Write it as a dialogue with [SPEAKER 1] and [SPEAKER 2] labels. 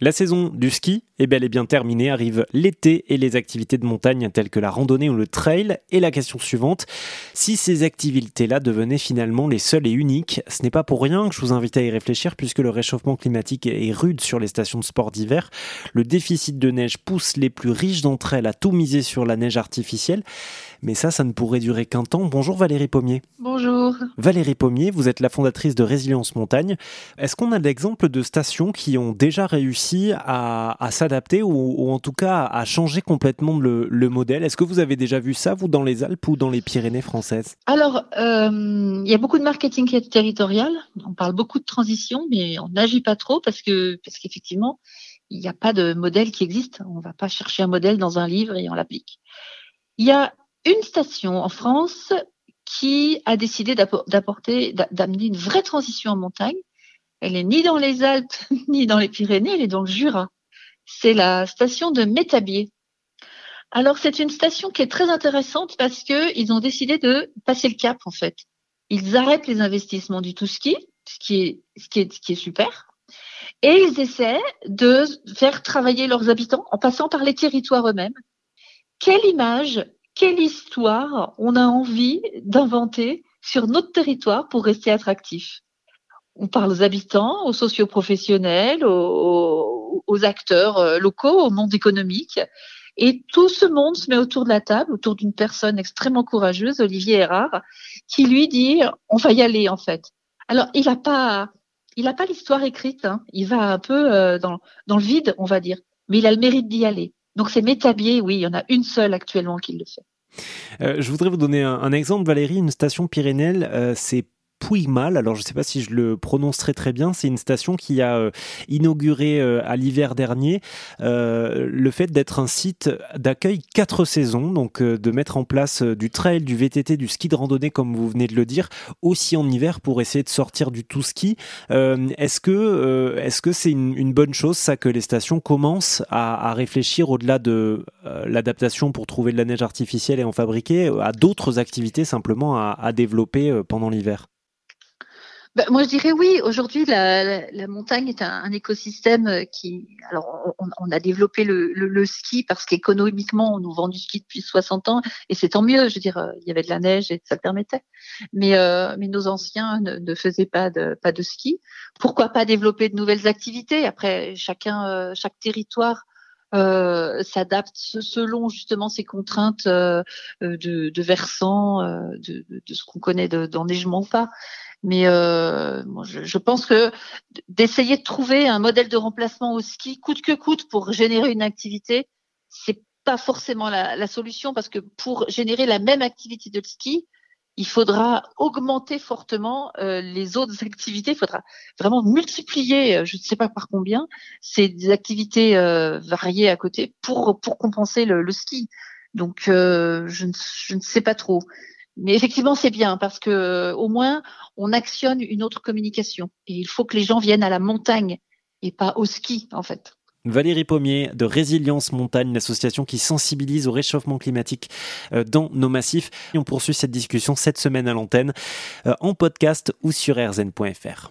[SPEAKER 1] La saison du ski est bel et bien terminée, arrive l'été et les activités de montagne telles que la randonnée ou le trail. Et la question suivante, si ces activités-là devenaient finalement les seules et uniques, ce n'est pas pour rien que je vous invite à y réfléchir puisque le réchauffement climatique est rude sur les stations de sport d'hiver. Le déficit de neige pousse les plus riches d'entre elles à tout miser sur la neige artificielle. Mais ça, ça ne pourrait durer qu'un temps. Bonjour Valérie Pommier.
[SPEAKER 2] Bonjour.
[SPEAKER 1] Valérie Pommier, vous êtes la fondatrice de Résilience Montagne. Est-ce qu'on a l'exemple de stations qui ont déjà réussi à, s'adapter ou, en tout cas à changer complètement le, modèle? Est-ce que vous avez déjà vu ça, vous, dans les Alpes ou dans les Pyrénées françaises?
[SPEAKER 2] Alors, euh, il y a beaucoup de marketing territorial. On parle beaucoup de transition, mais on n'agit pas trop parce que parce qu'effectivement, il n'y a pas de modèle qui existe. On ne va pas chercher un modèle dans un livre et on l'applique. Il y a une station en France qui a décidé d'apporter, d'amener une vraie transition en montagne. Elle est ni dans les Alpes, ni dans les Pyrénées, elle est dans le Jura. C'est la station de Métabier. Alors, c'est une station qui est très intéressante parce qu'ils ont décidé de passer le cap, en fait. Ils arrêtent les investissements du tout ski, ce qui est, ce qui est, ce qui est super. Et ils essaient de faire travailler leurs habitants en passant par les territoires eux-mêmes. Quelle image quelle histoire on a envie d'inventer sur notre territoire pour rester attractif. On parle aux habitants, aux socioprofessionnels, aux, aux acteurs euh, locaux, au monde économique. Et tout ce monde se met autour de la table, autour d'une personne extrêmement courageuse, Olivier Erard, qui lui dit on va y aller en fait. Alors il n'a pas, il n'a pas l'histoire écrite. Hein. Il va un peu euh, dans, dans le vide, on va dire, mais il a le mérite d'y aller. Donc c'est Métabier, oui, il y en a une seule actuellement qui le fait.
[SPEAKER 1] Euh, je voudrais vous donner un, exemple, Valérie. Une station pyrénéenne, euh, c'est Puigmal. Alors, je ne sais pas si je le prononce très bien. C'est une station qui a euh, inauguré euh, à l'hiver dernier euh, le fait d'être un site d'accueil quatre saisons, donc de mettre en place du trail, du VTT, du ski de randonnée, comme vous venez de le dire, aussi en hiver pour essayer de sortir du tout ski. est-ce que est-ce que c'est une, bonne chose ça que les stations commencent à, réfléchir au-delà de l'adaptation pour trouver de la neige artificielle et en fabriquer à d'autres activités simplement à développer pendant l'hiver?
[SPEAKER 2] Bah, moi, je dirais oui. Aujourd'hui, la, la, montagne est un, écosystème euh, qui. Alors, on, on a développé le, le, le ski parce qu'économiquement, on nous vend du ski depuis 60 ans et c'est tant mieux. Je veux dire, euh, il y avait de la neige et ça le permettait. Mais, euh, mais nos anciens ne, ne, faisaient pas de, pas de ski. Pourquoi pas développer de nouvelles activités? Après, chacun, euh, chaque territoire euh, s'adapte selon justement ces contraintes euh, de, de versant, de, ce qu'on connaît d'enneigement ou pas. Mais euh, je, pense que d'essayer de trouver un modèle de remplacement au ski, coûte que coûte, pour générer une activité, c'est pas forcément la, solution parce que pour générer la même activité de ski, il faudra augmenter fortement euh, les autres activités. Il faudra vraiment multiplier, euh, je ne sais pas par combien, ces activités euh, variées à côté pour pour compenser le, ski. Donc euh, je, ne, je ne sais pas trop. Mais effectivement, c'est bien parce que au moins on actionne une autre communication. Et il faut que les gens viennent à la montagne et pas au ski, en fait.
[SPEAKER 1] Valérie Pommier de Résilience Montagne, l'association qui sensibilise au réchauffement climatique euh, dans nos massifs. Et on poursuit cette discussion cette semaine à l'antenne euh, en podcast ou sur rzn.fr.